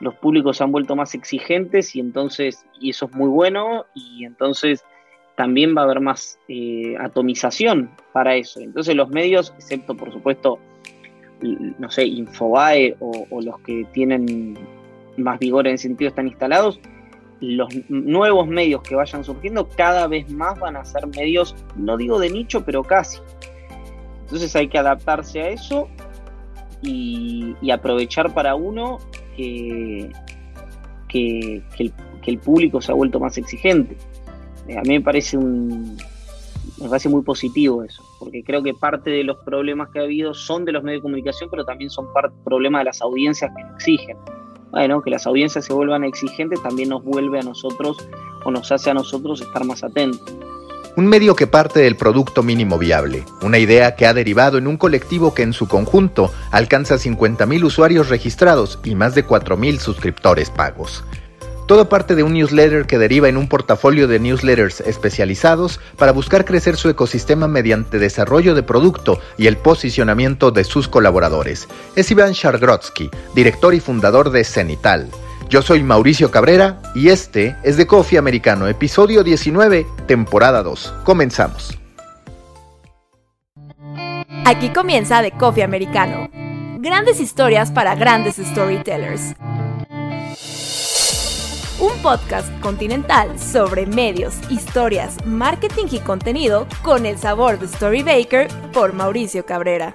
Los públicos se han vuelto más exigentes y entonces y eso es muy bueno y entonces también va a haber más eh, atomización para eso. Entonces los medios, excepto por supuesto, no sé, Infobae o, o los que tienen más vigor en ese sentido están instalados, los nuevos medios que vayan surgiendo cada vez más van a ser medios, no digo de nicho, pero casi. Entonces hay que adaptarse a eso y, aprovechar para uno que, que, el, público se ha vuelto más exigente. Eh, a mí me parece un me parece muy positivo eso, porque creo que parte de los problemas que ha habido son de los medios de comunicación, pero también son parte problema de las audiencias que exigen bueno, que las audiencias se vuelvan exigentes también nos vuelve a nosotros o nos hace a nosotros estar más atentos. Un medio que parte del producto mínimo viable, una idea que ha derivado en un colectivo que en su conjunto alcanza 50.000 usuarios registrados y más de 4.000 suscriptores pagos. Todo parte de un newsletter que deriva en un portafolio de newsletters especializados para buscar crecer su ecosistema mediante desarrollo de producto y el posicionamiento de sus colaboradores. Es Iván Shargrotsky, director y fundador de Cenital. Yo soy Mauricio Cabrera y este es de Coffee Americano, episodio 19, temporada 2. Comenzamos. Aquí comienza de Coffee Americano. Grandes historias para grandes storytellers un podcast continental sobre medios, historias, marketing y contenido con el sabor de Storybaker por Mauricio Cabrera.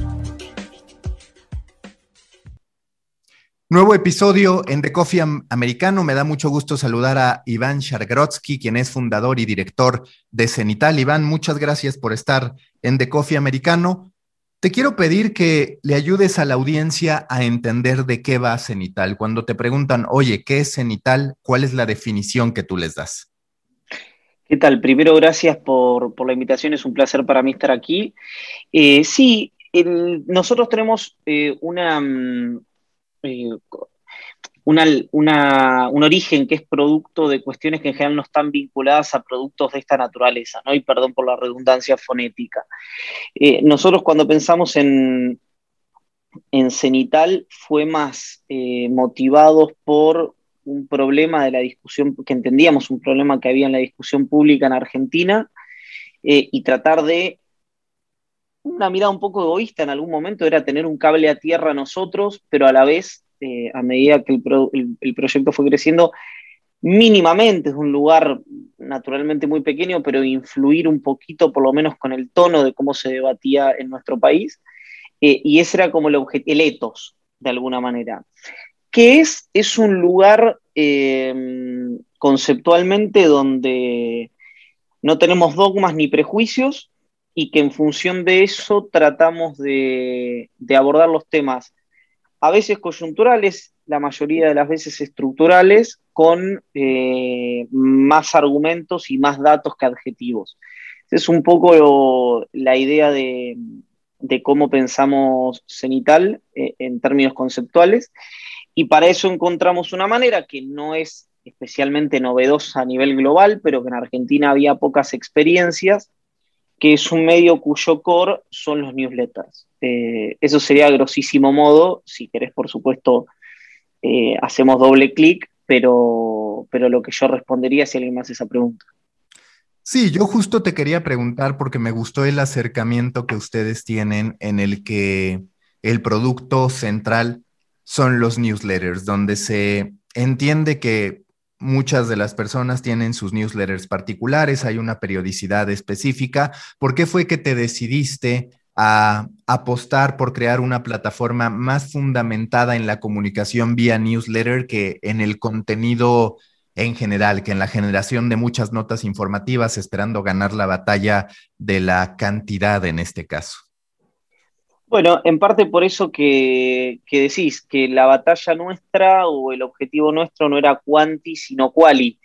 Nuevo episodio en The Coffee Americano. Me da mucho gusto saludar a Iván Shargrotsky, quien es fundador y director de Cenital. Iván, muchas gracias por estar en The Coffee Americano. Te quiero pedir que le ayudes a la audiencia a entender de qué va Cenital. Cuando te preguntan, oye, ¿qué es Cenital? ¿Cuál es la definición que tú les das? ¿Qué tal? Primero, gracias por, la invitación, es un placer para mí estar aquí. Eh, sí, nosotros tenemos eh, una, mm, eh, un origen que es producto de cuestiones que en general no están vinculadas a productos de esta naturaleza, ¿no? Y perdón por la redundancia fonética. nosotros cuando pensamos en, en Cenital fue más motivados por un problema de la discusión, que entendíamos un problema que había en la discusión pública en Argentina, eh, y tratar de, una mirada un poco egoísta en algún momento, era tener un cable a tierra nosotros, pero a la vez, eh, a medida que el, proyecto fue creciendo, mínimamente, es un lugar naturalmente muy pequeño, pero influir un poquito, por lo menos con el tono de cómo se debatía en nuestro país, eh, y ese era como el, el etos, de alguna manera. ¿Qué es? Es un lugar eh, conceptualmente donde no tenemos dogmas ni prejuicios y que en función de eso tratamos de, abordar los temas, a veces coyunturales, la mayoría de las veces estructurales, con eh, más argumentos y más datos que adjetivos. Es un poco la idea de, cómo pensamos cenital eh, en términos conceptuales y para eso encontramos una manera que no es especialmente novedosa a nivel global, pero que en Argentina había pocas experiencias, que es un medio cuyo core son los newsletters. Eh, eso sería grosísimo modo, si querés, por supuesto, eh, hacemos doble clic, pero, pero lo que yo respondería si alguien me hace esa pregunta. Sí, yo justo te quería preguntar porque me gustó el acercamiento que ustedes tienen en el que el producto central son los newsletters, donde se entiende que muchas de las personas tienen sus newsletters particulares, hay una periodicidad específica. ¿Por qué fue que te decidiste a apostar por crear una plataforma más fundamentada en la comunicación vía newsletter que en el contenido en general, que en la generación de muchas notas informativas, esperando ganar la batalla de la cantidad en este caso? Bueno, en parte por eso que, decís que la batalla nuestra o el objetivo nuestro no era quanti, sino quali.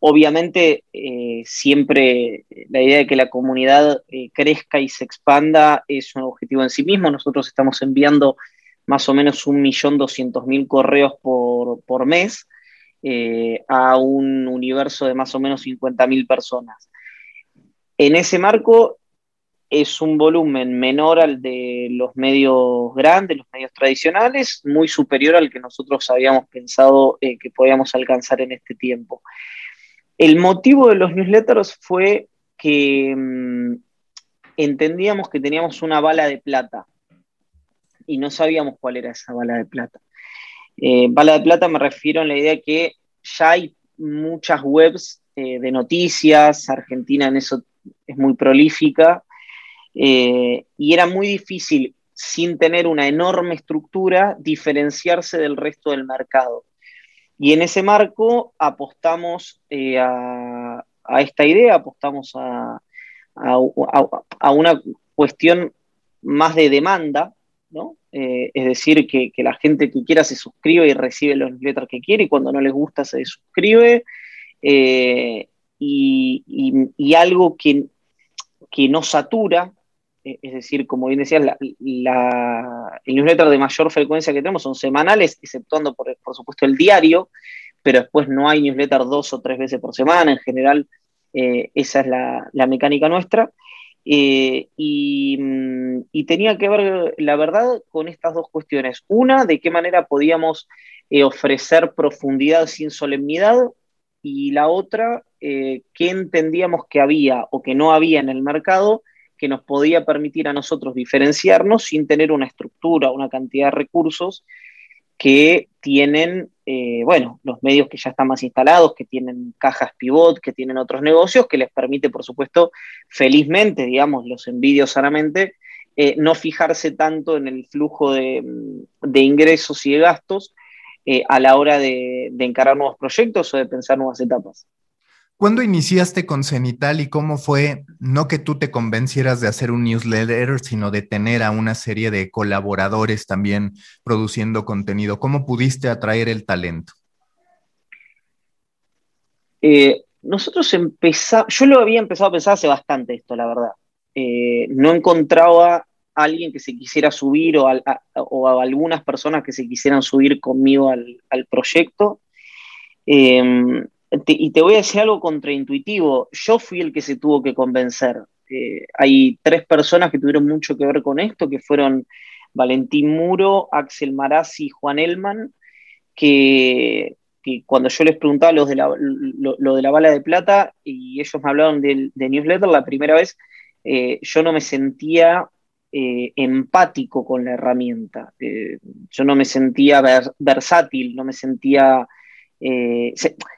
Obviamente, eh, siempre la idea de que la comunidad eh, crezca y se expanda es un objetivo en sí mismo. Nosotros estamos enviando más o menos un millón doscientos mil correos por, mes eh, a un universo de más o menos 50.000 personas. En ese marco, es un volumen menor al de los medios grandes, los medios tradicionales, muy superior al que nosotros habíamos pensado eh, que podíamos alcanzar en este tiempo. El motivo de los newsletters fue que mm, entendíamos que teníamos una bala de plata y no sabíamos cuál era esa bala de plata. Eh, bala de plata me refiero a la idea que ya hay muchas webs eh, de noticias, Argentina en eso es muy prolífica, eh, y era muy difícil, sin tener una enorme estructura, diferenciarse del resto del mercado. Y en ese marco apostamos eh, a, esta idea, apostamos a, una cuestión más de demanda, ¿no? Eh, es decir, que, la gente que quiera se suscribe y recibe los newsletters que quiere y cuando no les gusta se suscribe. y, algo que, que no satura, es decir, como bien decías, la, el newsletter de mayor frecuencia que tenemos son semanales, exceptuando por, supuesto el diario, pero después no hay newsletter dos o tres veces por semana, en general eh, esa es la, mecánica nuestra. Eh, mm, y, tenía que ver, la verdad, con estas dos cuestiones. Una, de qué manera podíamos ofrecer profundidad sin solemnidad, y la otra, qué entendíamos que había o que no había en el mercado que nos podía permitir a nosotros diferenciarnos sin tener una estructura, una cantidad de recursos que tienen, eh, bueno, los medios que ya están más instalados, que tienen cajas pivot, que tienen otros negocios, que les permite, por supuesto, felizmente, digamos, los envidio sanamente, eh, no fijarse tanto en el flujo de, ingresos y de gastos eh, a la hora de, de encarar nuevos proyectos o de pensar nuevas etapas. ¿Cuándo iniciaste con Cenital y cómo fue, no que tú te convencieras de hacer un newsletter, sino de tener a una serie de colaboradores también produciendo contenido? ¿Cómo pudiste atraer el talento? Eh, nosotros empezamos, yo lo había empezado a pensar hace bastante esto, la verdad. Eh, no encontraba a alguien que se quisiera subir o a, algunas personas que se quisieran subir conmigo al, proyecto. Eh, y te voy a decir algo contraintuitivo. Yo fui el que se tuvo que convencer. Eh, hay tres personas que tuvieron mucho que ver con esto, que fueron Valentín Muro, Axel Marazzi y Juan Elman, que, cuando yo les preguntaba lo, de la bala de plata y ellos me hablaron de, newsletter, la primera vez eh, yo no me sentía eh, empático con la herramienta. yo no me sentía versátil, no me sentía eh,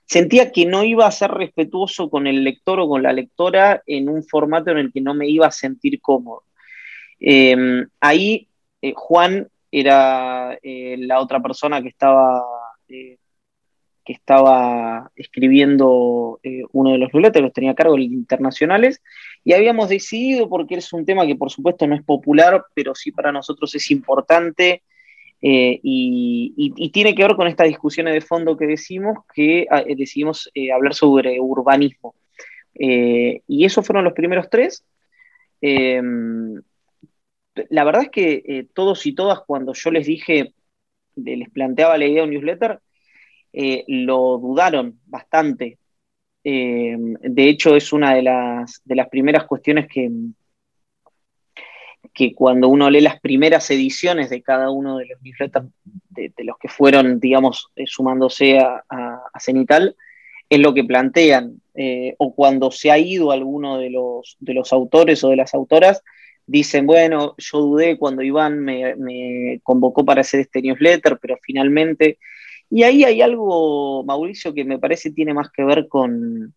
sentía que no iba a ser respetuoso con el lector o con la lectora en un formato en el que no me iba a sentir cómodo. Eh, ahí eh, Juan era la otra persona que estaba, que estaba escribiendo uno de los los tenía cargo, los internacionales, y habíamos decidido, porque es un tema que por supuesto no es popular, pero sí para nosotros es importante, eh, y, tiene que ver con estas discusiones de fondo que decimos, que ah, eh, decidimos eh, hablar sobre urbanismo. y esos fueron los primeros tres. La verdad es que todos y todas, cuando yo les dije, les planteaba la idea de un newsletter, lo dudaron bastante. De hecho, es una de las, de las primeras cuestiones que, que cuando uno lee las primeras ediciones de cada uno de los newsletters, de, los que fueron, digamos, eh, sumándose a, Cenital, es lo que plantean. Eh, o cuando se ha ido alguno de los, de los autores o de las autoras, dicen, bueno, yo dudé cuando Iván me, convocó para hacer este newsletter, pero finalmente... Y ahí hay algo, Mauricio, que me parece tiene más que ver con,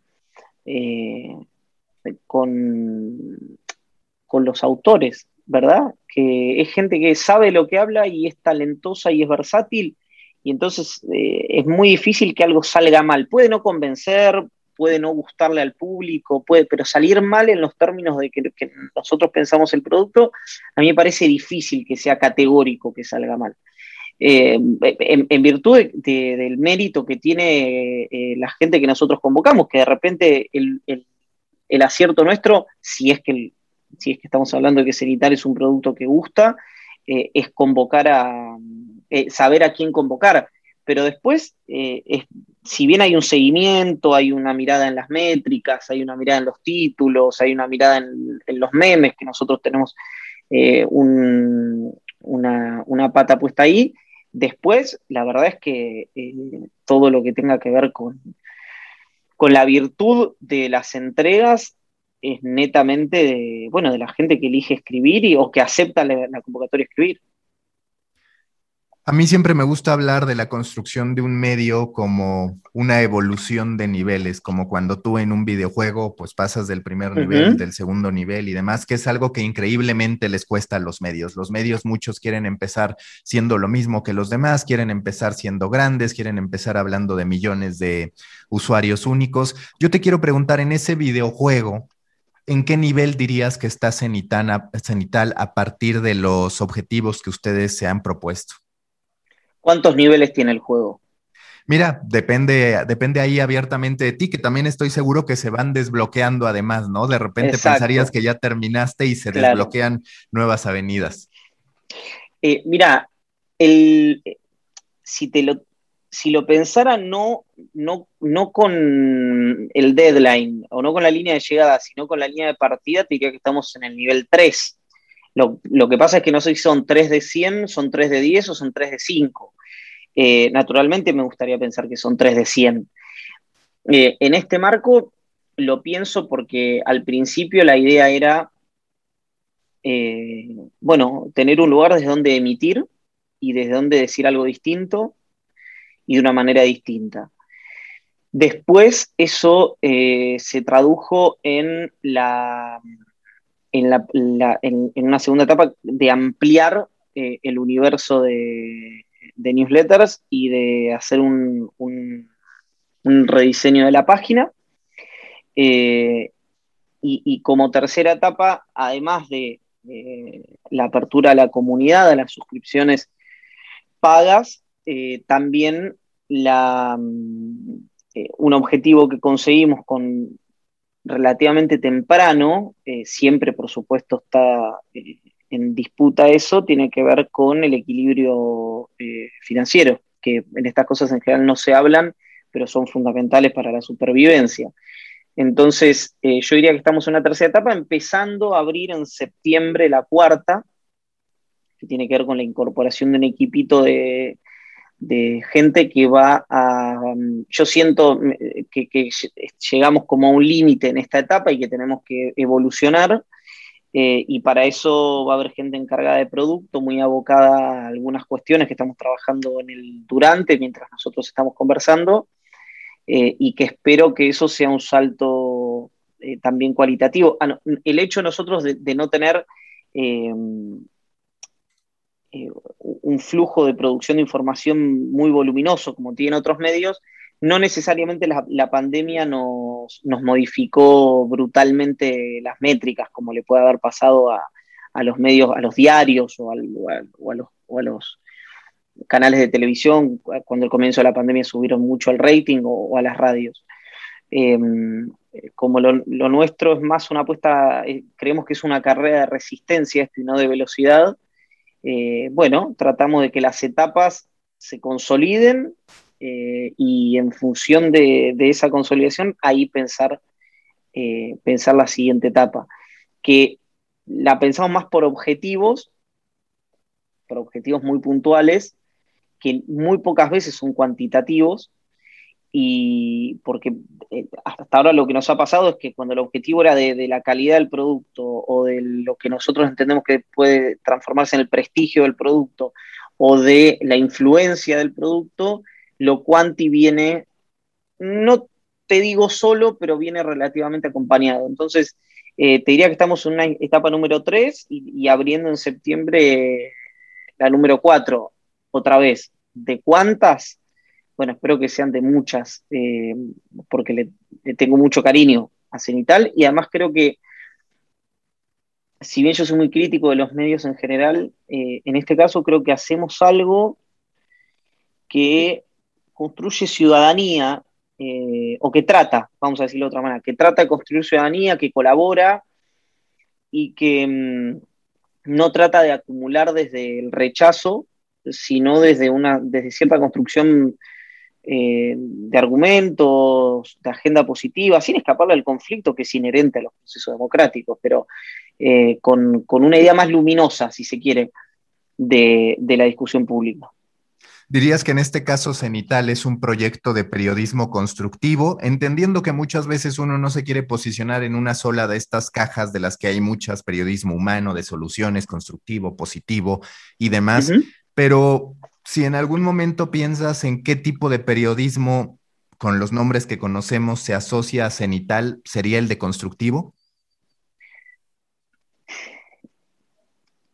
eh, con, con los autores, ¿verdad? Que es gente que sabe lo que habla y es talentosa y es versátil, y entonces eh, es muy difícil que algo salga mal. Puede no convencer, puede no gustarle al público, puede, pero salir mal en los términos de que, nosotros pensamos el producto, a mí me parece difícil que sea categórico que salga mal. Eh, en, virtud del mérito que tiene eh, la gente que nosotros convocamos, que de repente el, acierto nuestro, si es, que si es que estamos hablando de que Cenital es un producto que gusta, eh, es convocar a, saber a quién convocar. Pero después, eh, si bien hay un seguimiento, hay una mirada en las métricas, hay una mirada en los títulos, hay una mirada en, los memes, que nosotros tenemos eh, una, pata puesta ahí, después la verdad es que eh, todo lo que tenga que ver con, con la virtud de las entregas es netamente de, bueno, de la gente que elige escribir y, o que acepta la, la convocatoria a escribir. A mí siempre me gusta hablar de la construcción de un medio como una evolución de niveles, como cuando tú en un videojuego pues pasas del primer nivel, del segundo nivel y demás, que es algo que increíblemente les cuesta a los medios. Los medios muchos quieren empezar siendo lo mismo que los demás, quieren empezar siendo grandes, quieren empezar hablando de millones de usuarios únicos. Yo te quiero preguntar, en ese videojuego, ¿en qué nivel dirías que está Cenital a partir de los objetivos que ustedes se han propuesto? ¿Cuántos niveles tiene el juego? Mira, depende, depende ahí abiertamente de ti, que también estoy seguro que se van desbloqueando además, ¿no? De repente pensarías que ya terminaste y se desbloquean nuevas avenidas. Eh, mira, el, si te lo, si lo pensara no, no, no con el deadline o no con la línea de llegada, sino con la línea de partida, te diría que estamos en el nivel 3. Lo, lo, que pasa es que no sé si son 3 de 100, son 3 de 10 o son 3 de 5. Eh, naturalmente me gustaría pensar que son 3 de 100. Eh, en este marco lo pienso porque al principio la idea era, eh, bueno, tener un lugar desde donde emitir y desde donde decir algo distinto y de una manera distinta. Después eso se tradujo en, la, en, en, una segunda etapa de ampliar el universo de, newsletters y de hacer un, rediseño de la página. Eh, y, como tercera etapa, además de la apertura a la comunidad, a las suscripciones pagas, eh, también la, eh, un objetivo que conseguimos con relativamente temprano, siempre por supuesto está en disputa eso tiene que ver con el equilibrio eh, financiero, que en estas cosas en general no se hablan, pero son fundamentales para la supervivencia. Entonces, eh, yo diría que estamos en una tercera etapa, empezando a abrir en septiembre la cuarta, que tiene que ver con la incorporación de un equipito de, gente que va a... yo siento eh, que, que llegamos como a un límite en esta etapa y que tenemos que evolucionar eh, y para eso va a haber gente encargada de producto, muy abocada a algunas cuestiones que estamos trabajando en el durante, mientras nosotros estamos conversando, eh, y que espero que eso sea un salto eh, también cualitativo. Ah, el hecho nosotros de, de no tener un flujo de producción de información muy voluminoso como tienen otros medios, no necesariamente la, pandemia nos, modificó brutalmente las métricas, como le puede haber pasado a, los medios, a los diarios o, a, los, canales de televisión, cuando al comienzo de la pandemia subieron mucho el rating o, a las radios. Em, como lo, nuestro es más una apuesta, eh, creemos que es una carrera de resistencia esto y no de velocidad, eh, bueno, tratamos de que las etapas se consoliden eh, y en función de, esa consolidación, ahí pensar, eh, pensar la siguiente etapa, que la pensamos más por objetivos, por objetivos muy puntuales, que muy pocas veces son cuantitativos, y porque eh, hasta ahora lo que nos ha pasado es que cuando el objetivo era de, la calidad del producto o de lo que nosotros entendemos que puede transformarse en el prestigio del producto o de la influencia del producto, lo cuanti viene, no te digo solo, pero viene relativamente acompañado. Entonces, eh, te diría que estamos en una etapa número 3 y, abriendo en septiembre la número 4, otra vez. ¿De cuántas? Bueno, espero que sean de muchas, eh, porque le, tengo mucho cariño a Cenital y además creo que, si bien yo soy muy crítico de los medios en general, eh, en este caso creo que hacemos algo que construye ciudadanía eh, o que trata, vamos a decirlo de otra manera, que trata de construir ciudadanía, que colabora y que mm, no trata de acumular desde el rechazo, sino desde, una, desde cierta construcción eh, de argumentos, de agenda positiva, sin escaparle al conflicto que es inherente a los procesos democráticos, pero eh, con, una idea más luminosa, si se quiere, de la discusión pública. Dirías que en este caso Cenital es un proyecto de periodismo constructivo, entendiendo que muchas veces uno no se quiere posicionar en una sola de estas cajas de las que hay muchas, periodismo humano, de soluciones, constructivo, positivo y demás, pero si en algún momento piensas en qué tipo de periodismo con los nombres que conocemos se asocia a Cenital, ¿sería el de constructivo?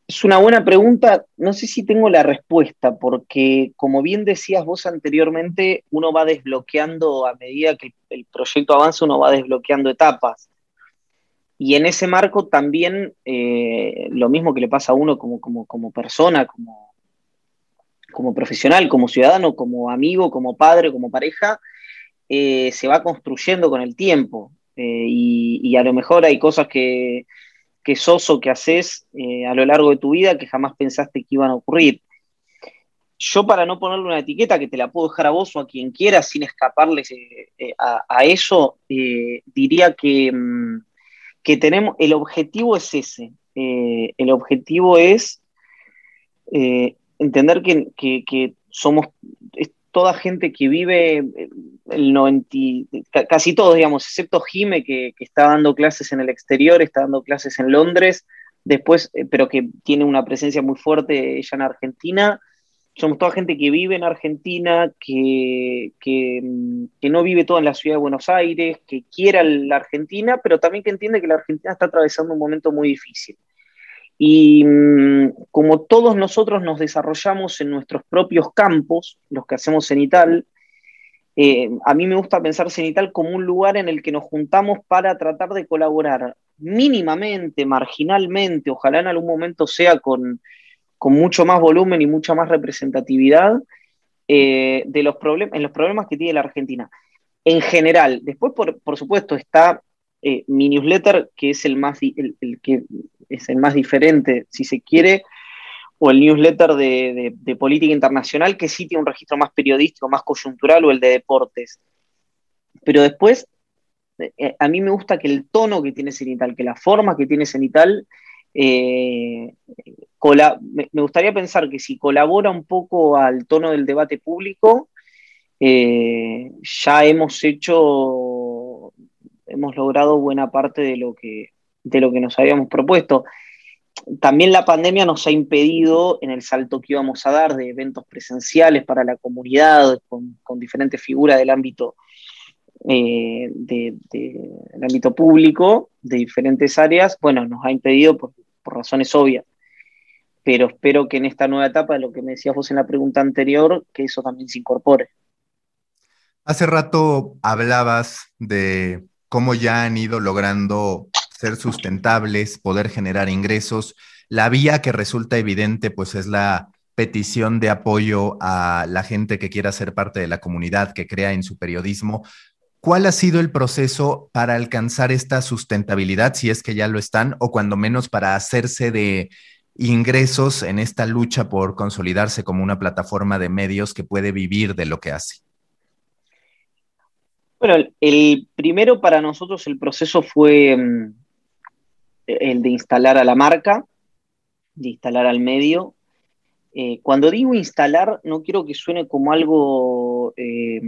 Es una buena pregunta, no sé si tengo la respuesta, porque como bien decías vos anteriormente, uno va desbloqueando a medida que el proyecto avanza, uno va desbloqueando etapas. Y en ese marco también eh, lo mismo que le pasa a uno como, como, persona, como, como profesional, como ciudadano, como amigo, como padre, como pareja, eh, se va construyendo con el tiempo. Eh, y, a lo mejor hay cosas que, que sos o que haces eh, a lo largo de tu vida que jamás pensaste que iban a ocurrir. Yo para no ponerle una etiqueta que te la puedo dejar a vos o a quien quiera sin escaparles a, eso, diría que, mm, que, tenemos, el objetivo es ese. el objetivo es entender que, que somos, toda gente que vive, eh, el 90, casi todos, digamos, excepto Jime, que, está dando clases en el exterior, está dando clases en Londres, después, eh, pero que tiene una presencia muy fuerte ella en Argentina. Somos toda gente que vive en Argentina, que, que, que no vive toda en la ciudad de Buenos Aires, que quiera la Argentina, pero también que entiende que la Argentina está atravesando un momento muy difícil. Y mm, como todos nosotros nos desarrollamos en nuestros propios campos, los que hacemos Cenital, eh, a mí me gusta pensar Cenital como un lugar en el que nos juntamos para tratar de colaborar mínimamente, marginalmente, ojalá en algún momento sea con, mucho más volumen y mucha más representatividad eh, de los en los problemas que tiene la Argentina. En general, después por, por supuesto está eh, mi newsletter, que es el, más, el, que es el más diferente, si se quiere, o el newsletter de, política internacional, que sí tiene un registro más periodístico, más coyuntural, o el de deportes. Pero después, eh, a mí me gusta que el tono que tiene Cenital, que la forma que tiene Cenital, eh, me, gustaría pensar que si colabora un poco al tono del debate público, ya hemos hecho hemos logrado buena parte de lo que, de lo que nos habíamos propuesto. También la pandemia nos ha impedido en el salto que íbamos a dar de eventos presenciales para la comunidad, con, diferentes figuras del ámbito, eh, de, ámbito público, de diferentes áreas, bueno, nos ha impedido por, por razones obvias pero espero que en esta nueva etapa, lo que me decías vos en la pregunta anterior, que eso también se incorpore. Hace rato hablabas de cómo ya han ido logrando ser sustentables, poder generar ingresos. La vía que resulta evidente, pues es la petición de apoyo a la gente que quiera ser parte de la comunidad, que crea en su periodismo. ¿Cuál ha sido el proceso para alcanzar esta sustentabilidad, si es que ya lo están, o cuando menos para hacerse de ingresos en esta lucha por consolidarse como una plataforma de medios que puede vivir de lo que hace? Bueno, el primero para nosotros el proceso fue mm, el de instalar a la marca, de instalar al medio. Eh, cuando digo instalar, no quiero que suene como algo eh,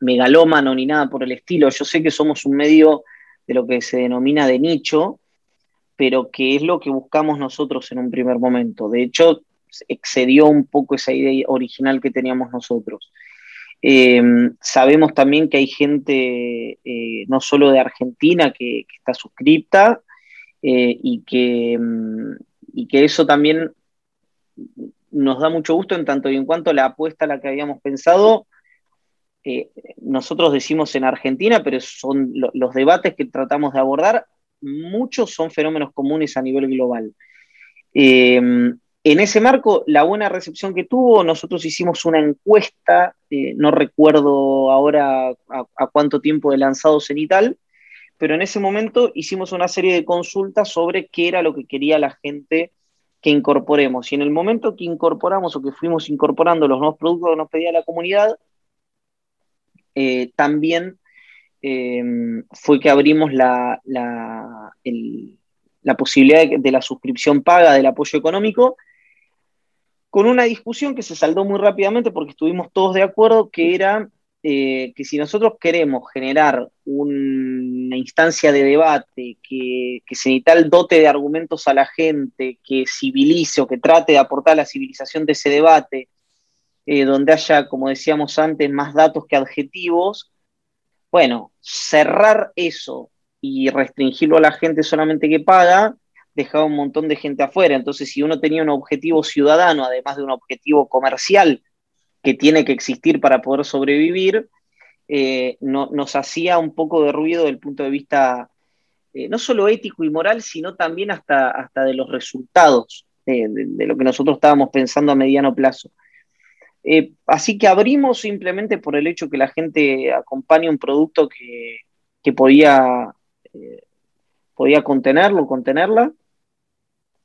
megalómano ni nada por el estilo. Yo sé que somos un medio de lo que se denomina de nicho, pero que es lo que buscamos nosotros en un primer momento. De hecho, excedió un poco esa idea original que teníamos nosotros. Sabemos también que hay gente, no solo de Argentina, que, está suscripta y, que, mm, y que eso también nos da mucho gusto en tanto y en cuanto la apuesta a la que habíamos pensado, eh, nosotros decimos en Argentina, pero son los debates que tratamos de abordar, muchos son fenómenos comunes a nivel global. En ese marco, la buena recepción que tuvo, nosotros hicimos una encuesta, eh, no recuerdo ahora a, cuánto tiempo de lanzado Cenital, pero en ese momento hicimos una serie de consultas sobre qué era lo que quería la gente que incorporemos. Y en el momento que incorporamos o que fuimos incorporando los nuevos productos que nos pedía la comunidad, eh, también em, fue que abrimos la, posibilidad de, la suscripción paga del apoyo económico, con una discusión que se saldó muy rápidamente porque estuvimos todos de acuerdo que era eh, que si nosotros queremos generar una instancia de debate que, que Cenital dote de argumentos a la gente, que civilice o que trate de aportar la civilización de ese debate, eh, donde haya, como decíamos antes, más datos que adjetivos, bueno, cerrar eso y restringirlo a la gente solamente que paga, dejaba un montón de gente afuera. Entonces, si uno tenía un objetivo ciudadano, además de un objetivo comercial, que tiene que existir para poder sobrevivir, eh, nos hacía un poco de ruido desde el punto de vista eh, no solo ético y moral, sino también hasta, hasta de los resultados de, lo que nosotros estábamos pensando a mediano plazo. Eh, así que abrimos simplemente por el hecho que la gente acompañe un producto que, podía, podía contenerlo, contenerla.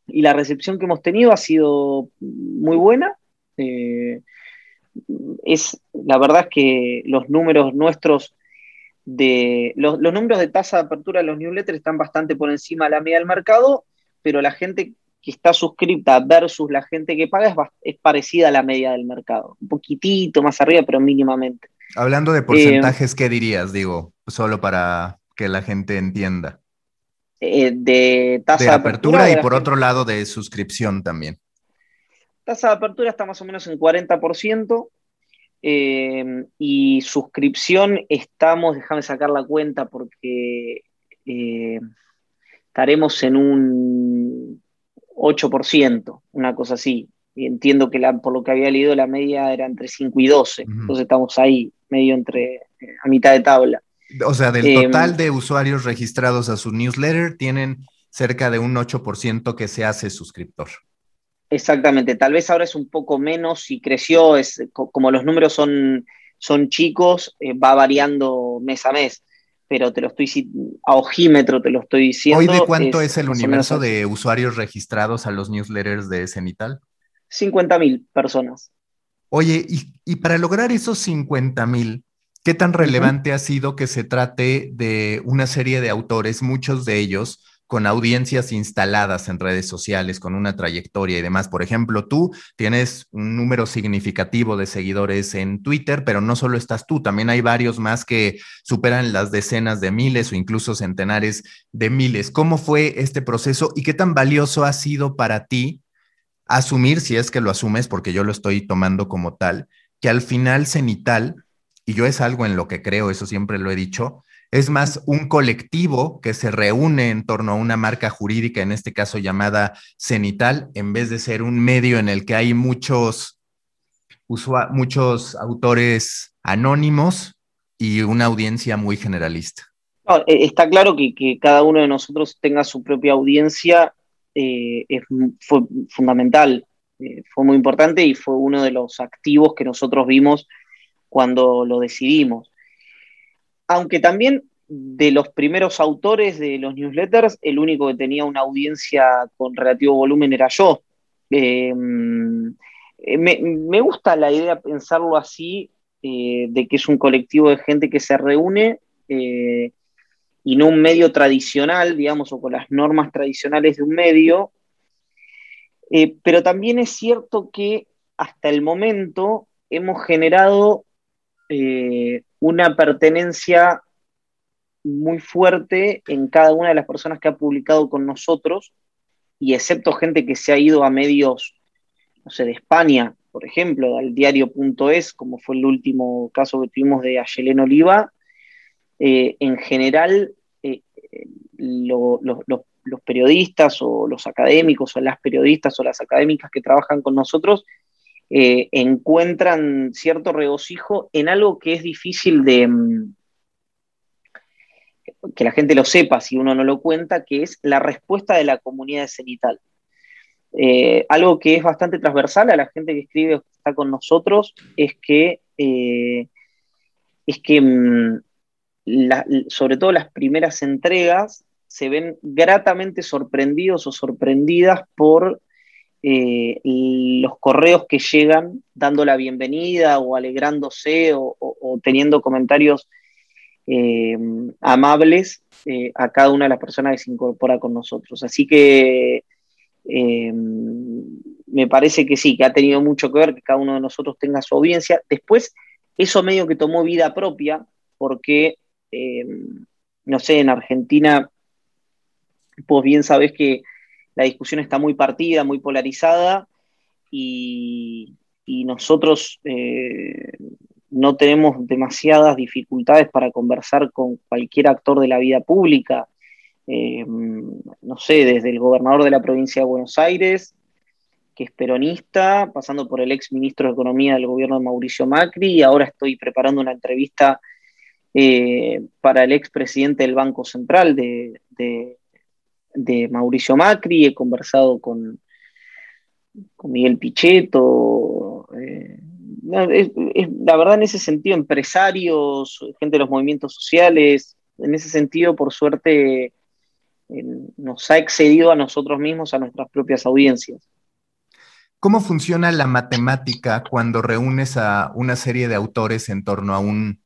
Y la recepción que hemos tenido ha sido muy buena es, la verdad es que los números nuestros de, los, números de tasa de apertura de los newsletters están bastante por encima de la media del mercado, pero la gente que está suscripta versus la gente que paga es, parecida a la media del mercado. Un poquitito más arriba, pero mínimamente. Hablando de porcentajes, ¿qué dirías, digo? Solo para que la gente entienda. Eh, de tasa de apertura, y por otro lado de suscripción también. Tasa de apertura está más o menos en 40%. Eh, y suscripción estamos, déjame sacar la cuenta porque eh, estaremos en un 8%, una cosa así. Y entiendo que la, por lo que había leído la media era entre 5 y 12, entonces estamos ahí, medio entre, eh, a mitad de tabla. O sea, del total de usuarios registrados a su newsletter, tienen cerca de un 8% que se hace suscriptor. Exactamente, tal vez ahora es un poco menos y creció, es, como los números son, son chicos, eh, va variando mes a mes, pero te lo estoy a ojímetro te lo estoy diciendo. ¿Hoy de cuánto es, el universo de usuarios registrados a los newsletters de Cenital? 50 mil personas. Oye, y, para lograr esos 50 mil, ¿qué tan relevante ha sido que se trate de una serie de autores, muchos de ellos con audiencias instaladas en redes sociales, con una trayectoria y demás. Por ejemplo, tú tienes un número significativo de seguidores en Twitter, pero no solo estás tú, también hay varios más que superan las decenas de miles o incluso centenares de miles. ¿Cómo fue este proceso y qué tan valioso ha sido para ti asumir, si es que lo asumes, porque yo lo estoy tomando como tal, que al final Cenital, y yo es algo en lo que creo, eso siempre lo he dicho, es más un colectivo que se reúne en torno a una marca jurídica, en este caso llamada Cenital, en vez de ser un medio en el que hay muchos, muchos autores anónimos y una audiencia muy generalista. Eh, está claro que, cada uno de nosotros tenga su propia audiencia, eh, fue fundamental, eh, fue muy importante y fue uno de los activos que nosotros vimos cuando lo decidimos aunque también de los primeros autores de los newsletters, el único que tenía una audiencia con relativo volumen era yo. Eh, me, gusta la idea de pensarlo así, eh, de que es un colectivo de gente que se reúne eh, y no un medio tradicional, digamos, o con las normas tradicionales de un medio. pero también es cierto que hasta el momento hemos generado una pertenencia muy fuerte en cada una de las personas que ha publicado con nosotros, y excepto gente que se ha ido a medios no sé, de España, por ejemplo, al diario.es, como fue el último caso que tuvimos de Ayelén Oliva, eh, en general los periodistas o los académicos o las periodistas o las académicas que trabajan con nosotros encuentran cierto regocijo en algo que es difícil de, mm, que la gente lo sepa si uno no lo cuenta, que es la respuesta de la comunidad cenital. Eh, algo que es bastante transversal a la gente que escribe o que está con nosotros es que, eh, es que mm, sobre todo las primeras entregas se ven gratamente sorprendidos o sorprendidas por eh, los correos que llegan dando la bienvenida o alegrándose o teniendo comentarios eh, amables eh, a cada una de las personas que se incorpora con nosotros. Así que me parece que sí, que ha tenido mucho que ver que cada uno de nosotros tenga su audiencia. Después, eso medio que tomó vida propia, porque, no sé, en Argentina, pues bien sabes que la discusión está muy partida, muy polarizada, y, nosotros no tenemos demasiadas dificultades para conversar con cualquier actor de la vida pública, eh, no sé, desde el gobernador de la provincia de Buenos Aires, que es peronista, pasando por el ex ministro de Economía del gobierno de Mauricio Macri, y ahora estoy preparando una entrevista eh, para el ex presidente del Banco Central de, Mauricio Macri, he conversado con, con Miguel Pichetto. Eh, la verdad en ese sentido, empresarios, gente de los movimientos sociales, en ese sentido, por suerte, nos ha excedido a nosotros mismos, a nuestras propias audiencias. ¿Cómo funciona la matemática cuando reúnes a una serie de autores en torno a un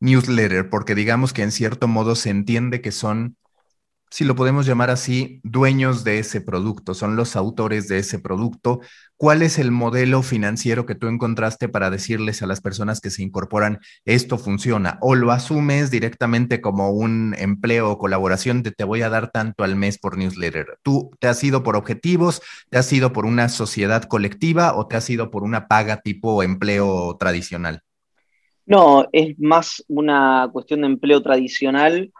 newsletter? Porque digamos que en cierto modo se entiende que son si lo podemos llamar así, dueños de ese producto, son los autores de ese producto. ¿Cuál es el modelo financiero que tú encontraste para decirles a las personas que se incorporan esto funciona? ¿O lo asumes directamente como un empleo o colaboración de te voy a dar tanto al mes por newsletter? ¿Tú te has ido por objetivos, te has ido por una sociedad colectiva o te has ido por una paga tipo empleo tradicional? No, es más una cuestión de empleo tradicional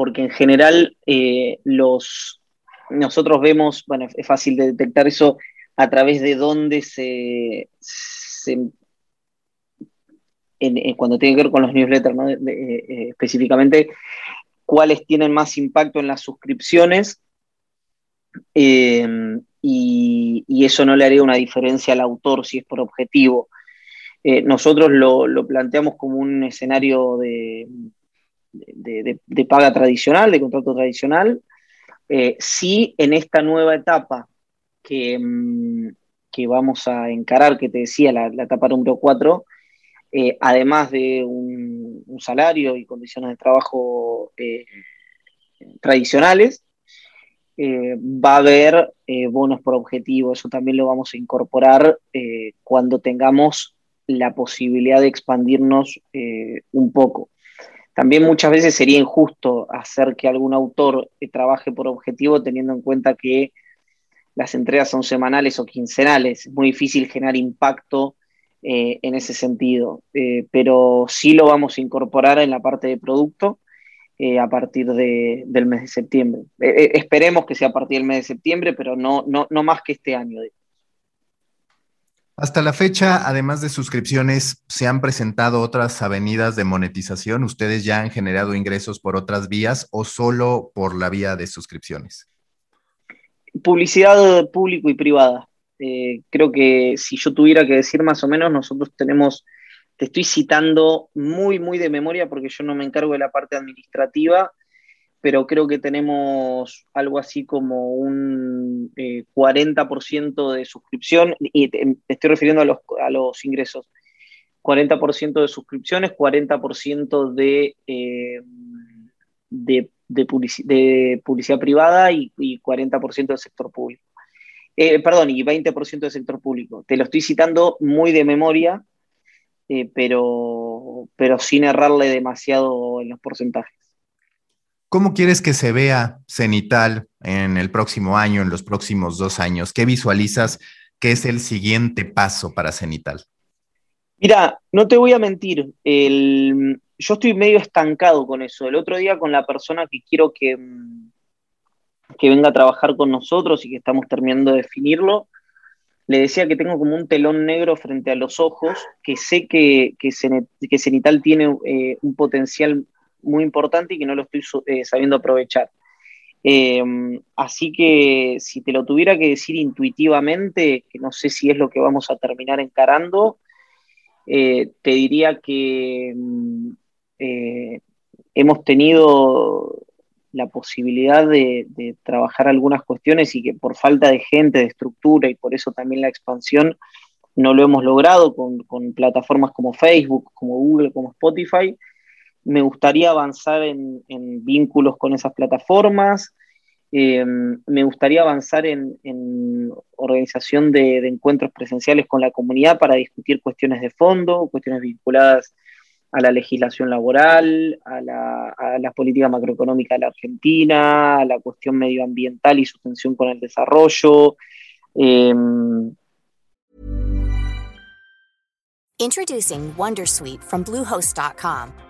porque en general eh, los, nosotros vemos, bueno, es fácil de detectar eso a través de dónde se, cuando tiene que ver con los newsletters, eh, específicamente, cuáles tienen más impacto en las suscripciones. Em, y, eso no le haría una diferencia al autor si es por objetivo. Eh, nosotros lo, planteamos como un escenario de, de, paga tradicional, de contrato tradicional. Eh, sí, en esta nueva etapa que, mm, que, vamos a encarar, que te decía, la, etapa número 4, eh, además de un, salario y condiciones de trabajo eh, tradicionales, va a haber bonos por objetivo. Eso también lo vamos a incorporar cuando tengamos la posibilidad de expandirnos un poco. También muchas veces sería injusto hacer que algún autor trabaje por objetivo teniendo en cuenta que las entregas son semanales o quincenales. Es muy difícil generar impacto eh, en ese sentido, eh, pero sí lo vamos a incorporar en la parte de producto eh, a partir del mes de septiembre. esperemos que sea a partir del mes de septiembre, pero no, no, no más que este año. Hasta la fecha, además de suscripciones, ¿se han presentado otras avenidas de monetización? ¿Ustedes ya han generado ingresos por otras vías o solo por la vía de suscripciones? Publicidad público y privada. Eh, creo que si yo tuviera que decir más o menos, nosotros tenemos, te estoy citando muy, muy de memoria porque yo no me encargo de la parte administrativa, pero creo que tenemos algo así como un 40% eh, de suscripción, y te, estoy refiriendo a los, a los ingresos. 40% de suscripciones, 40% de, eh, de, de, publicidad privada y, 40% del sector público. Eh, perdón, y 20% del sector público. Te lo estoy citando muy de memoria, pero, pero sin errarle demasiado en los porcentajes. ¿Cómo quieres que se vea Cenital en el próximo año, en los próximos dos años? ¿Qué visualizas ¿Qué es el siguiente paso para Cenital? Mira, no te voy a mentir, yo estoy medio estancado con eso. El otro día con la persona que quiero que, que venga a trabajar con nosotros y que estamos terminando de definirlo, le decía que tengo como un telón negro frente a los ojos, que sé que, que, Cenital tiene eh, un potencial muy importante y que no lo estoy eh, sabiendo aprovechar. Eh, así que si te lo tuviera que decir intuitivamente, que no sé si es lo que vamos a terminar encarando, te diría que mm, hemos tenido la posibilidad de, trabajar algunas cuestiones y que por falta de gente, de estructura y por eso también la expansión no lo hemos logrado con, plataformas como Facebook, como Google, como Spotify. Me gustaría avanzar en, vínculos con esas plataformas. Eh, me gustaría avanzar en, organización de, encuentros presenciales con la comunidad para discutir cuestiones de fondo, cuestiones vinculadas a la legislación laboral, a la, política macroeconómica de la Argentina, a la cuestión medioambiental y su tensión con el desarrollo. Eh... Introducing Wondersuite from Bluehost.com.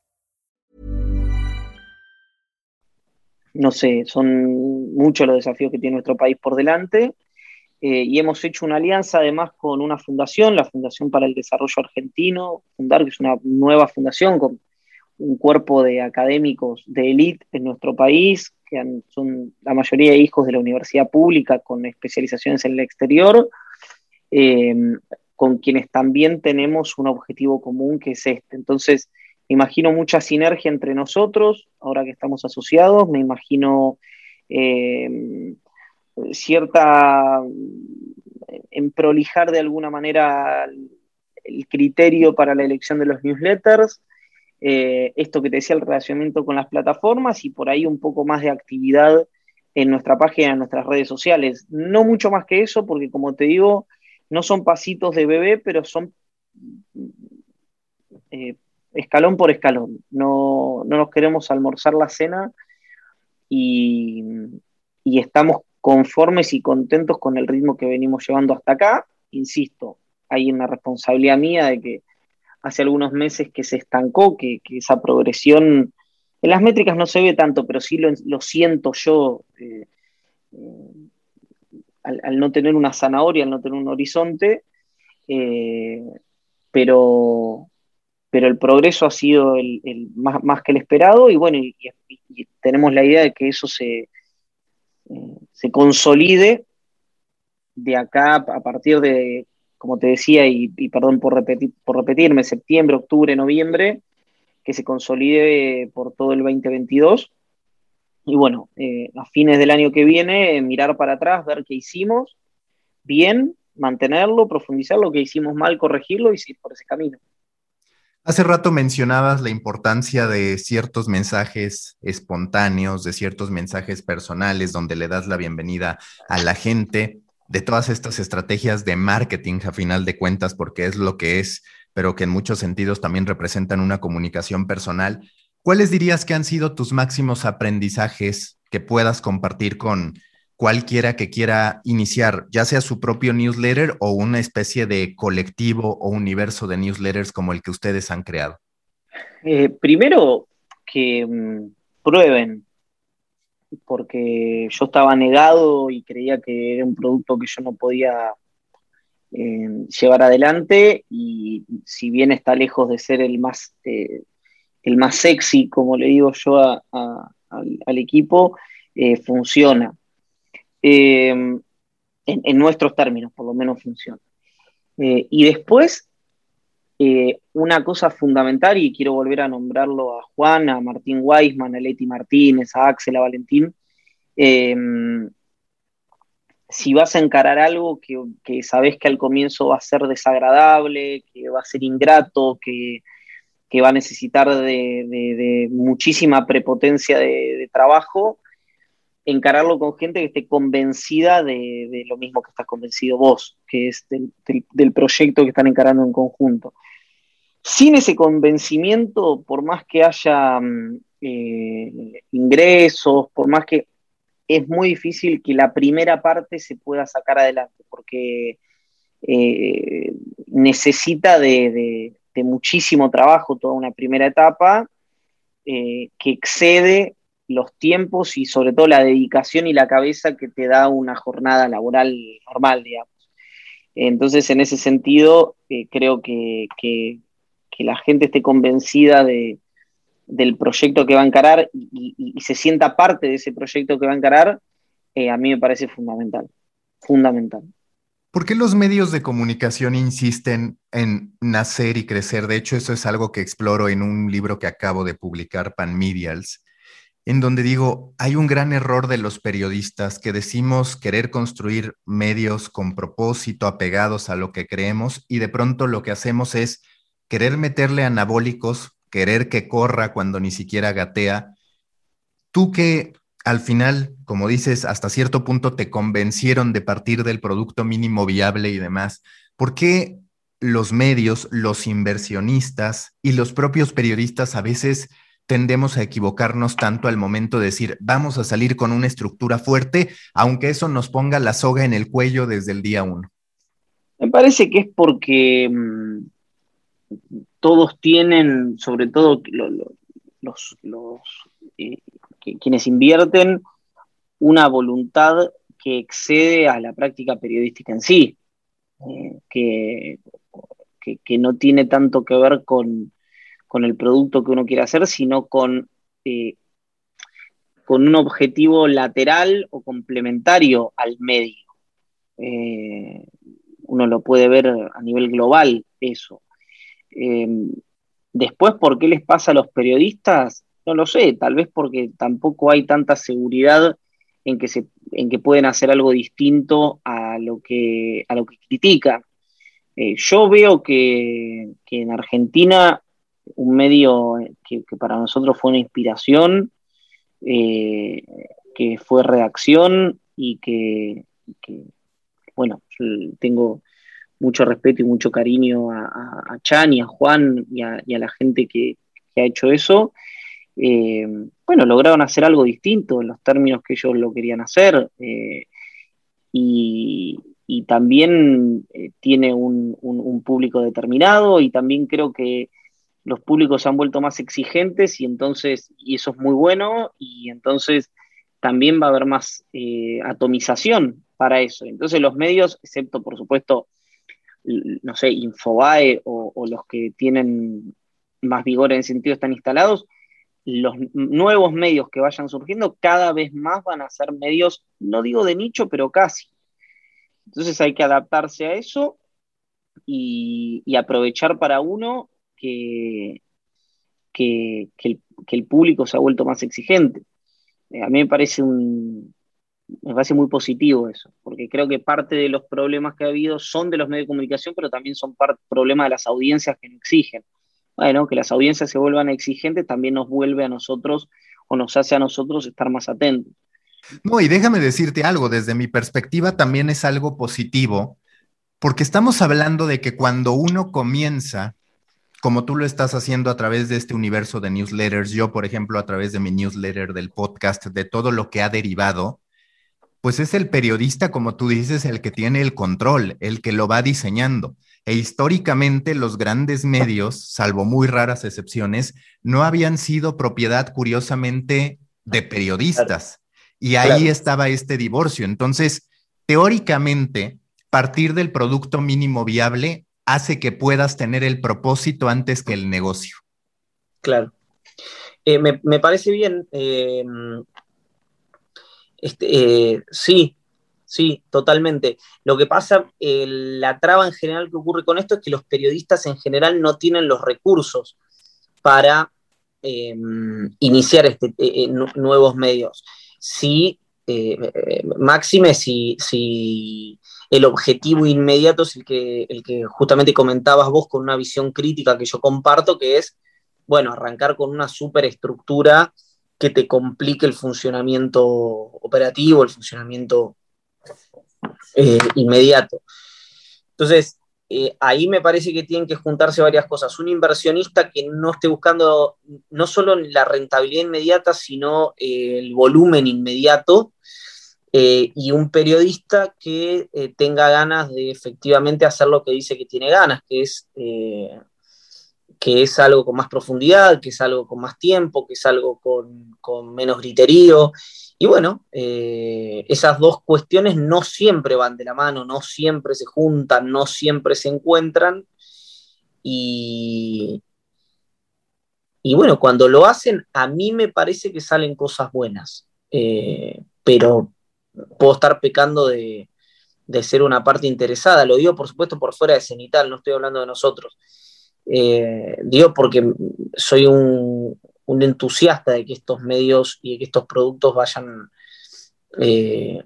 No sé, son muchos los desafíos que tiene nuestro país por delante. Eh, y hemos hecho una alianza además con una fundación, la Fundación para el Desarrollo Argentino, Fundar, que es una nueva fundación con un cuerpo de académicos de élite en nuestro país, que son la mayoría hijos de la universidad pública con especializaciones en el exterior, eh, con quienes también tenemos un objetivo común que es este. Entonces, imagino mucha sinergia entre nosotros, ahora que estamos asociados, me imagino eh, cierta, en prolijar de alguna manera el criterio para la elección de los newsletters, eh, esto que te decía, el relacionamiento con las plataformas y por ahí un poco más de actividad en nuestra página, en nuestras redes sociales. No mucho más que eso, porque como te digo, no son pasitos de bebé, pero son eh, escalón por escalón. No, nos queremos almorzar la cena y, y estamos conformes y contentos con el ritmo que venimos llevando hasta acá. Insisto, hay una responsabilidad mía de que hace algunos meses que se estancó, que, esa progresión en las métricas no se ve tanto, pero sí lo, siento yo eh, eh, al, no tener una zanahoria, al no tener un horizonte, eh, pero, pero el progreso ha sido el, más, que el esperado y bueno, y, tenemos la idea de que eso se, se consolide de acá a partir de como te decía, y, perdón por, repetir, por repetirme, septiembre, octubre, noviembre, que se consolide por todo el 2022. Y bueno, eh, a fines del año que viene, mirar para atrás, ver qué hicimos bien, mantenerlo, profundizar lo que hicimos mal, corregirlo y seguir por ese camino. Hace rato mencionabas la importancia de ciertos mensajes espontáneos, de ciertos mensajes personales donde le das la bienvenida a la gente de todas estas estrategias de marketing a final de cuentas, porque es lo que es, pero que en muchos sentidos también representan una comunicación personal. ¿Cuáles dirías que han sido tus máximos aprendizajes que puedas compartir con cualquiera que quiera iniciar, ya sea su propio newsletter o una especie de colectivo o universo de newsletters como el que ustedes han creado? Eh, primero, que mm, prueben, porque yo estaba negado y creía que era un producto que yo no podía eh, llevar adelante y si bien está lejos de ser el más, eh, el más sexy, como le digo yo al, equipo, eh. En, nuestros términos, por lo menos funciona. y después, una cosa fundamental, y quiero volver a nombrarlo a Juan, a Martín Weisman, a Leti Martínez, a Axel, a Valentín, si vas a encarar algo que, sabes que al comienzo va a ser desagradable, que va a ser ingrato, que, va a necesitar de, muchísima prepotencia de, trabajo, encararlo con gente que esté convencida de, lo mismo que estás convencido vos, que es del, proyecto que están encarando en conjunto. Sin ese convencimiento, por más que haya mm, eh, ingresos, por más que es muy difícil que la primera parte se pueda sacar adelante, porque eh, necesita de, muchísimo trabajo toda una primera etapa eh, que excede los tiempos y sobre todo la dedicación y la cabeza que te da una jornada laboral normal, digamos. Entonces, en ese sentido, eh, creo que, que, la gente esté convencida de, del proyecto que va a encarar y, se sienta parte de ese proyecto que va a encarar, eh, a mí me parece fundamental, fundamental. ¿Por qué los medios de comunicación insisten en nacer y crecer? De hecho, eso es algo que exploro en un libro que acabo de publicar, Pan Medials, en donde digo, hay un gran error de los periodistas que decimos querer construir medios con propósito, apegados a lo que creemos, y de pronto lo que hacemos es querer meterle anabólicos querer que corra cuando ni siquiera gatea. Tú que al final, como dices, hasta cierto punto te convencieron de partir del producto mínimo viable y demás, ¿por qué los medios, los inversionistas y los propios periodistas a veces tendemos a equivocarnos tanto al momento de decir, vamos a salir con una estructura fuerte, aunque eso nos ponga la soga en el cuello desde el día uno? Me parece que es porque mm, todos tienen, sobre todo los, eh, quienes invierten, una voluntad que excede a la práctica periodística en sí, eh, que, que, no tiene tanto que ver con, el producto que uno quiere hacer, sino con, eh, con un objetivo lateral o complementario al medio. uno lo puede ver a nivel global, eso. Em, después, ¿por qué les pasa a los periodistas? No lo sé, tal vez porque tampoco hay tanta seguridad en que, se, en que pueden hacer algo distinto a lo que, a lo que critican. Eh, yo veo que, en Argentina un medio que, para nosotros fue una inspiración, eh, que fue reacción y que, que, bueno, tengo mucho respeto y mucho cariño a, Chan y a Juan y a, la gente que, ha hecho eso. Eh, bueno, lograron hacer algo distinto en los términos que ellos lo querían hacer. Eh, y, también eh, tiene un, público determinado y también creo que los públicos se han vuelto más exigentes y entonces, y eso es muy bueno, y entonces también va a haber más atomización para eso. Entonces los medios, excepto por supuesto no sé, Infobae o, los que tienen más vigor en ese sentido están instalados, los nuevos medios que vayan surgiendo cada vez más van a ser medios, no digo de nicho, pero casi. Entonces hay que adaptarse a eso y, aprovechar para uno que, que, el, público se ha vuelto más exigente. Eh, a mí me parece un, me parece muy positivo eso, porque creo que parte de los problemas que ha habido son de los medios de comunicación, pero también son problemas de las audiencias que no exigen. Bueno, que las audiencias se vuelvan exigentes también nos vuelve a nosotros o nos hace a nosotros estar más atentos. No, y déjame decirte algo, desde mi perspectiva también es algo positivo, porque estamos hablando de que cuando uno comienza, como tú lo estás haciendo a través de este universo de newsletters, yo, por ejemplo, a través de mi newsletter, del podcast, de todo lo que ha derivado, pues es el periodista, como tú dices, el que tiene el control, el que lo va diseñando. E históricamente los grandes medios, salvo muy raras excepciones, no habían sido propiedad, curiosamente, de periodistas. Y ahí estaba este divorcio. Entonces, teóricamente, partir del producto mínimo viable hace que puedas tener el propósito antes que el negocio. Claro. Eh, me, parece bien. Eh, este, eh, sí, sí, totalmente. Lo que pasa, la traba en general que ocurre con esto es que los periodistas en general no tienen los recursos para em, iniciar este, nuevos medios. Sí máxime si, si, el objetivo inmediato es el que, el que justamente comentabas vos con una visión crítica que yo comparto, que es, bueno, arrancar con una superestructura que te complique el funcionamiento operativo, el funcionamiento eh, inmediato. Entonces, eh, ahí me parece que tienen que juntarse varias cosas. Un inversionista que no esté buscando no solo la rentabilidad inmediata, sino eh, el volumen inmediato, y un periodista que tenga ganas de efectivamente hacer lo que dice que tiene ganas, que es, que es algo con más profundidad, que es algo con más tiempo, que es algo con, con menos griterío y bueno, eh, esas dos cuestiones no siempre van de la mano, no siempre se juntan, no siempre se encuentran. Y, y bueno, cuando lo hacen, a mí me parece que salen cosas buenas, eh, pero puedo estar pecando de, ser una parte interesada. Lo digo, por supuesto, por fuera de Cenital, no estoy hablando de nosotros. Eh, digo porque soy un, un entusiasta de que estos medios y de que estos productos vayan, eh,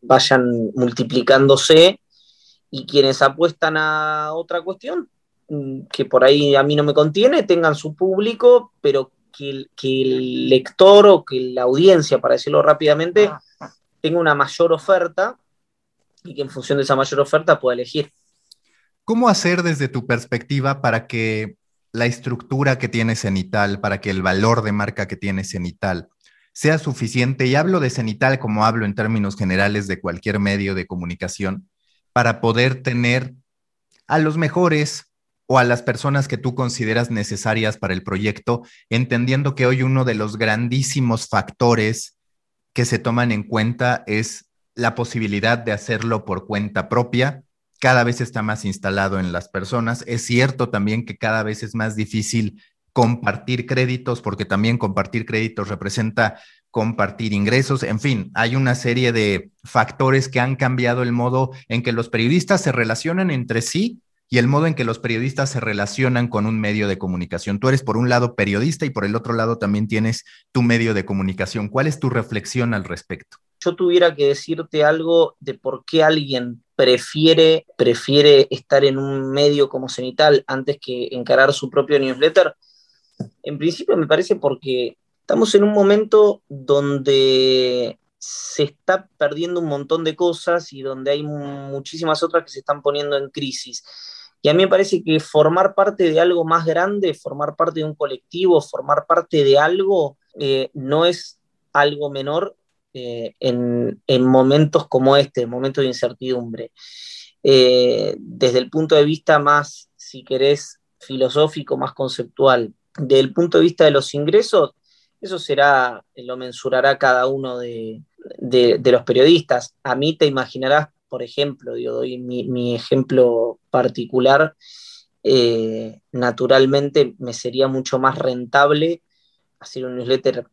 vayan multiplicándose y quienes apuestan a otra cuestión, mm, que por ahí a mí no me contiene, tengan su público, pero que el, que el lector o que la audiencia, para decirlo rápidamente, tenga una mayor oferta y que en función de esa mayor oferta pueda elegir. ¿Cómo hacer desde tu perspectiva para que la estructura que tiene Cenital, para que el valor de marca que tiene Cenital sea suficiente, y hablo de Cenital como hablo en términos generales de cualquier medio de comunicación, para poder tener a los mejores o a las personas que tú consideras necesarias para el proyecto, entendiendo que hoy uno de los grandísimos factores que se toman en cuenta es la posibilidad de hacerlo por cuenta propia cada vez está más instalado en las personas. Es cierto también que cada vez es más difícil compartir créditos, porque también compartir créditos representa compartir ingresos. En fin, hay una serie de factores que han cambiado el modo en que los periodistas se relacionan entre sí y el modo en que los periodistas se relacionan con un medio de comunicación. Tú eres por un lado periodista y por el otro lado también tienes tu medio de comunicación. ¿Cuál es tu reflexión al respecto? Yo tuviera que decirte algo de por qué alguien prefiere, prefiere estar en un medio como Cenital antes que encarar su propio newsletter? En principio me parece porque estamos en un momento donde se está perdiendo un montón de cosas y donde hay muchísimas otras que se están poniendo en crisis. Y a mí me parece que formar parte de algo más grande, formar parte de un colectivo, formar parte de algo, eh, no es algo menor eh, en, momentos como este, momentos de incertidumbre. Eh, desde el punto de vista más, si querés, filosófico, más conceptual, desde el punto de vista de los ingresos, eso será, lo mensurará cada uno de, los periodistas. A mí te imaginarás, por ejemplo, yo doy mi, ejemplo particular, eh, naturalmente me sería mucho más rentable hacer un newsletter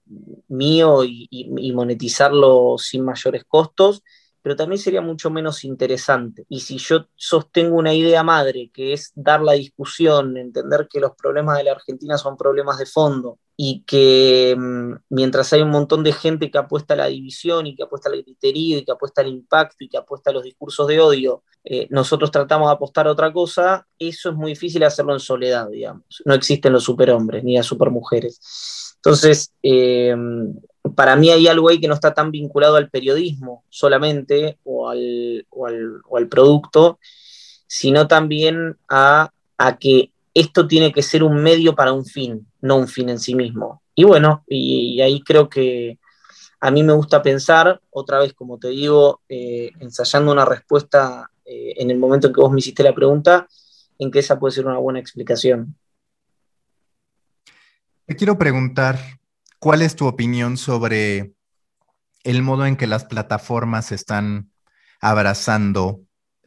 mío y, monetizarlo sin mayores costos, pero también sería mucho menos interesante. Y si yo sostengo una idea madre, que es dar la discusión, entender que los problemas de la Argentina son problemas de fondo y que mm, mientras hay un montón de gente que apuesta a la división y que apuesta al criterio y que apuesta al impacto y que apuesta a los discursos de odio, eh, nosotros tratamos de apostar a otra cosa, eso es muy difícil hacerlo en soledad, digamos. No existen los superhombres ni las supermujeres. Entonces, eh, para mí hay algo ahí que no está tan vinculado al periodismo solamente o al, producto, sino también a, que esto tiene que ser un medio para un fin, no un fin en sí mismo. Y bueno, y, ahí creo que a mí me gusta pensar, otra vez, como te digo, eh, ensayando una respuesta eh, en el momento en que vos me hiciste la pregunta, en que esa puede ser una buena explicación. Te quiero preguntar, ¿cuál es tu opinión sobre el modo en que las plataformas están abrazando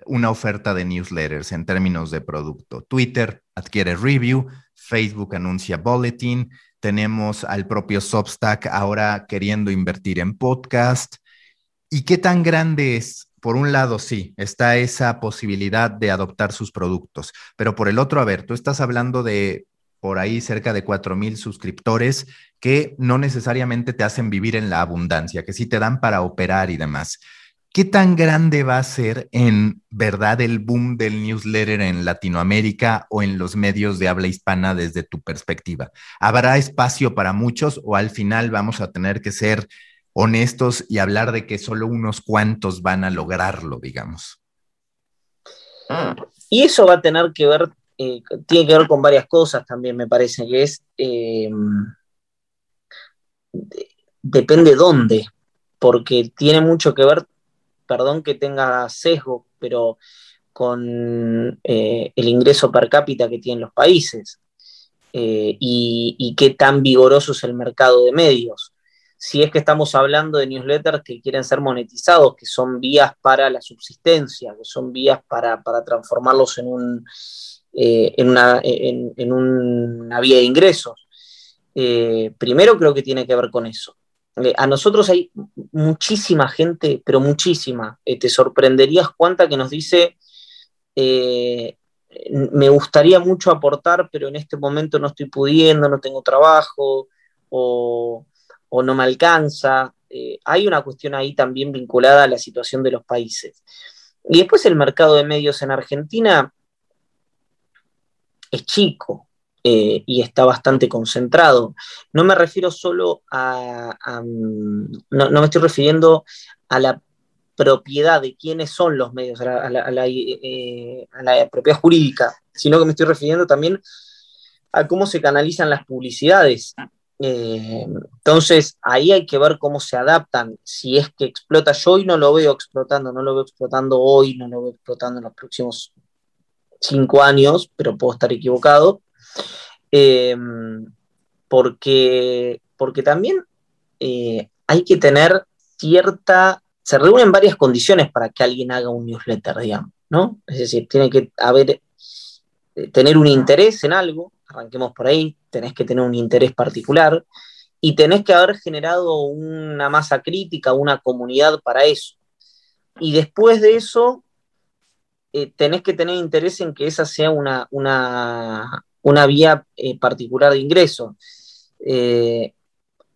una oferta de newsletters en términos de producto? Twitter adquiere review, Facebook anuncia bulletin, tenemos al propio Substack ahora queriendo invertir en podcast. ¿Y qué tan grande es? Por un lado, sí, está esa posibilidad de adoptar sus productos, pero por el otro, a ver, tú estás hablando de por ahí cerca de 4 mil suscriptores que no necesariamente te hacen vivir en la abundancia, que sí te dan para operar y demás. ¿Qué tan grande va a ser en verdad el boom del newsletter en Latinoamérica o en los medios de habla hispana desde tu perspectiva? ¿Habrá espacio para muchos o al final vamos a tener que ser honestos y hablar de que solo unos cuantos van a lograrlo, digamos? Y eso va a tener que ver, eh, tiene que ver con varias cosas también, me parece, que es, eh, depende dónde, porque tiene mucho que ver perdón que tenga sesgo, pero con eh, el ingreso per cápita que tienen los países eh, y, qué tan vigoroso es el mercado de medios. Si es que estamos hablando de newsletters que quieren ser monetizados, que son vías para la subsistencia, que son vías para, transformarlos en, un, eh, en, una, en, una, vía de ingresos. primero creo que tiene que ver con eso. Eh, a nosotros hay muchísima gente, pero muchísima. Eh, te sorprenderías cuánta que nos dice, eh, me gustaría mucho aportar, pero en este momento no estoy pudiendo, no tengo trabajo o, no me alcanza. hay una cuestión ahí también vinculada a la situación de los países. Y después el mercado de medios en Argentina es chico, eh, y está bastante concentrado. No me refiero solo a, no, me estoy refiriendo a la propiedad de quiénes son los medios, a la, eh, propiedad jurídica, sino que me estoy refiriendo también a cómo se canalizan las publicidades. Eh, entonces, ahí hay que ver cómo se adaptan. Si es que explota, yo hoy no lo veo explotando, no lo veo explotando hoy, no lo veo explotando en los próximos cinco años, pero puedo estar equivocado. Em, porque, porque también eh, hay que tener cierta, se reúnen varias condiciones para que alguien haga un newsletter, digamos, ¿no? Es decir, tiene que haber, eh, tener un interés en algo, arranquemos por ahí, tenés que tener un interés particular y tenés que haber generado una masa crítica, una comunidad para eso. Y después de eso, eh, tenés que tener interés en que esa sea una, una, una vía eh, particular de ingreso. Eh,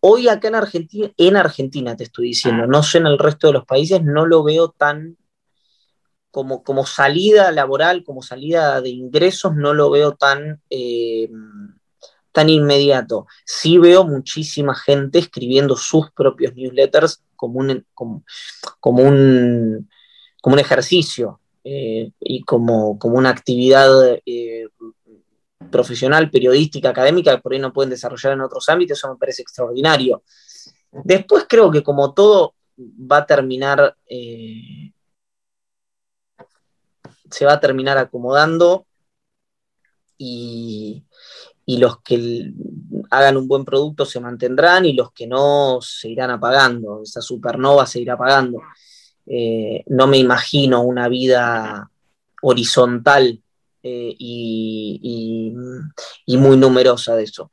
hoy acá en Argentina, en Argentina te estoy diciendo, no sé en el resto de los países, no lo veo tan como, como salida laboral, como salida de ingresos, no lo veo tan, tan inmediato. Sí veo muchísima gente escribiendo sus propios newsletters como un, como, un, como un ejercicio y como, como, una actividad profesional, periodística, académica, que por ahí no pueden desarrollar en otros ámbitos, eso me parece extraordinario. Después creo que como todo va a terminar, eh, se va a terminar acomodando y, los que hagan un buen producto se mantendrán y los que no se irán apagando, esa supernova se irá apagando. Eh, no me imagino una vida horizontal eh, y, muy numerosa de eso.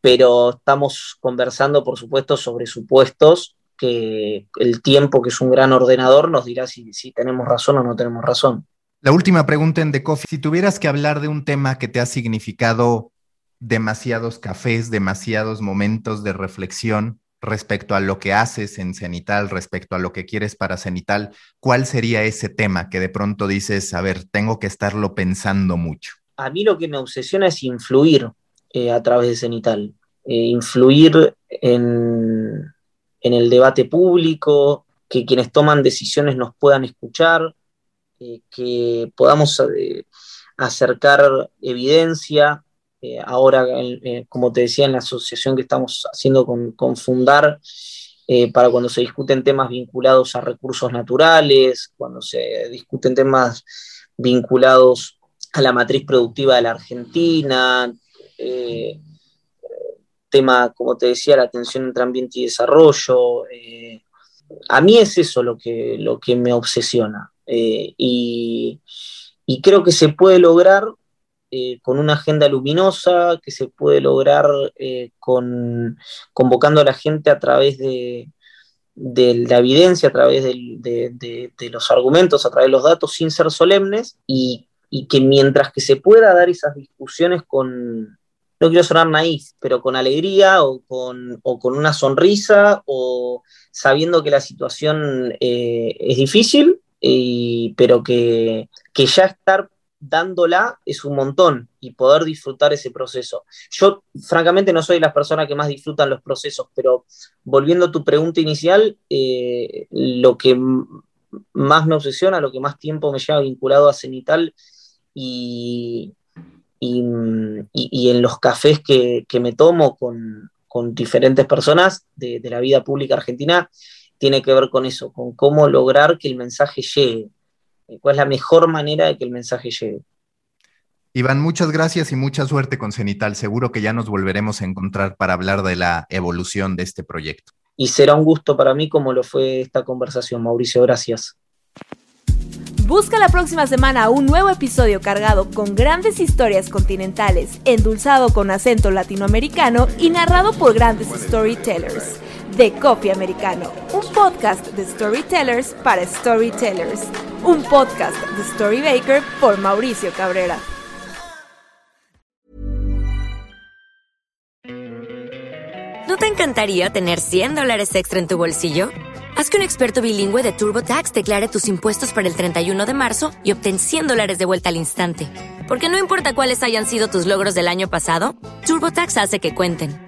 Pero estamos conversando, por supuesto, sobre supuestos que el tiempo, que es un gran ordenador, nos dirá si, si tenemos razón o no tenemos razón. La última pregunta en The Coffee. Si tuvieras que hablar de un tema que te ha significado demasiados cafés, demasiados momentos de reflexión, respecto a lo que haces en Cenital, respecto a lo que quieres para Cenital, ¿cuál sería ese tema que de pronto dices, a ver, tengo que estarlo pensando mucho? A mí lo que me obsesiona es influir eh, a través de Cenital, eh, influir en, el debate público, que quienes toman decisiones nos puedan escuchar, eh, que podamos acercar evidencia, eh, ahora, eh, como te decía, en la asociación que estamos haciendo con, Fundar, eh, para cuando se discuten temas vinculados a recursos naturales, cuando se discuten temas vinculados a la matriz productiva de la Argentina, tema, como te decía, la atención entre ambiente y desarrollo. a mí es eso lo que, lo que me obsesiona. y creo que se puede lograr eh, con una agenda luminosa que se puede lograr eh, con, convocando a la gente a través de, la evidencia, a través de, los argumentos, a través de los datos, sin ser solemnes, y, que mientras que se pueda dar esas discusiones con, no quiero sonar naif, pero con alegría o con, con una sonrisa o sabiendo que la situación eh, es difícil, pero que, que ya estar dándola es un montón y poder disfrutar ese proceso. Yo, francamente, no soy la persona que más disfrutan los procesos, pero volviendo a tu pregunta inicial, eh, lo que más me obsesiona, lo que más tiempo me lleva vinculado a Cenital y, y, en los cafés que, me tomo con, diferentes personas de, de la vida pública argentina, tiene que ver con eso, con cómo lograr que el mensaje llegue cuál es la mejor manera de que el mensaje llegue. Iván, muchas gracias y mucha suerte con Cenital. Seguro que ya nos volveremos a encontrar para hablar de la evolución de este proyecto. Y será un gusto para mí como lo fue esta conversación, Mauricio. Gracias. Busca la próxima semana un nuevo episodio cargado con grandes historias continentales, endulzado con acento latinoamericano y narrado por grandes storytellers de Coffee Americano, un podcast de storytellers para storytellers, un podcast de Storybaker por Mauricio Cabrera. ¿No te encantaría tener 100 dólares extra en tu bolsillo? Haz que un experto bilingüe de TurboTax declare tus impuestos para el 31 de marzo y obtén 100 dólares de vuelta al instante. Porque no importa cuáles hayan sido tus logros del año pasado, TurboTax hace que cuenten